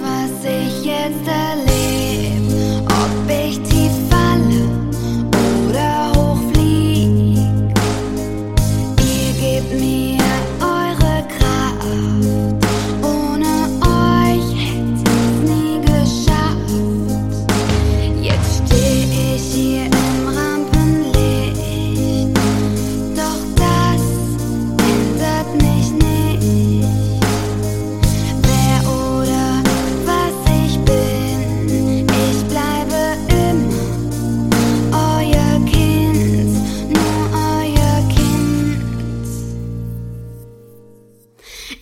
was ich jetzt erlebe.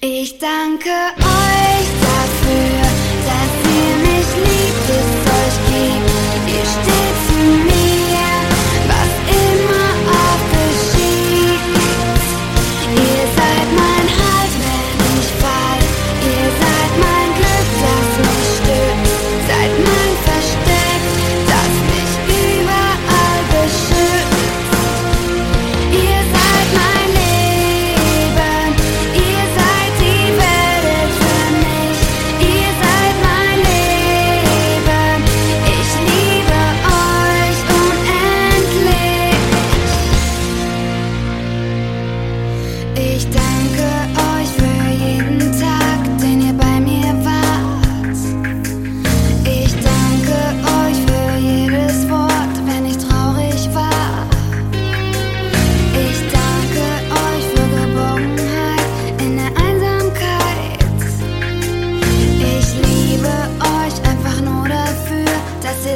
Ich danke euch dafür.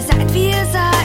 seid, wie ihr seid.